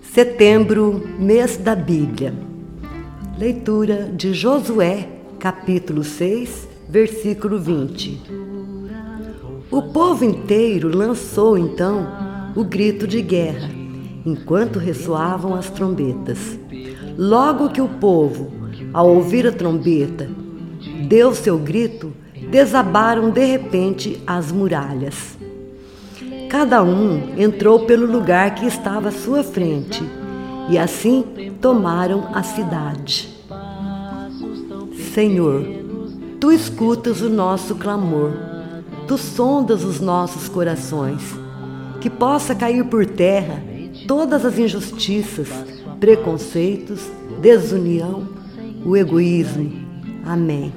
Setembro, mês da Bíblia. Leitura de Josué, capítulo 6, versículo 20. O povo inteiro lançou então o grito de guerra, enquanto ressoavam as trombetas. Logo que o povo, ao ouvir a trombeta, deu seu grito, desabaram de repente as muralhas. Cada um entrou pelo lugar que estava à sua frente, e assim tomaram a cidade. Senhor, tu escutas o nosso clamor, tu sondas os nossos corações, que possa cair por terra todas as injustiças, preconceitos, desunião, o egoísmo. Amém.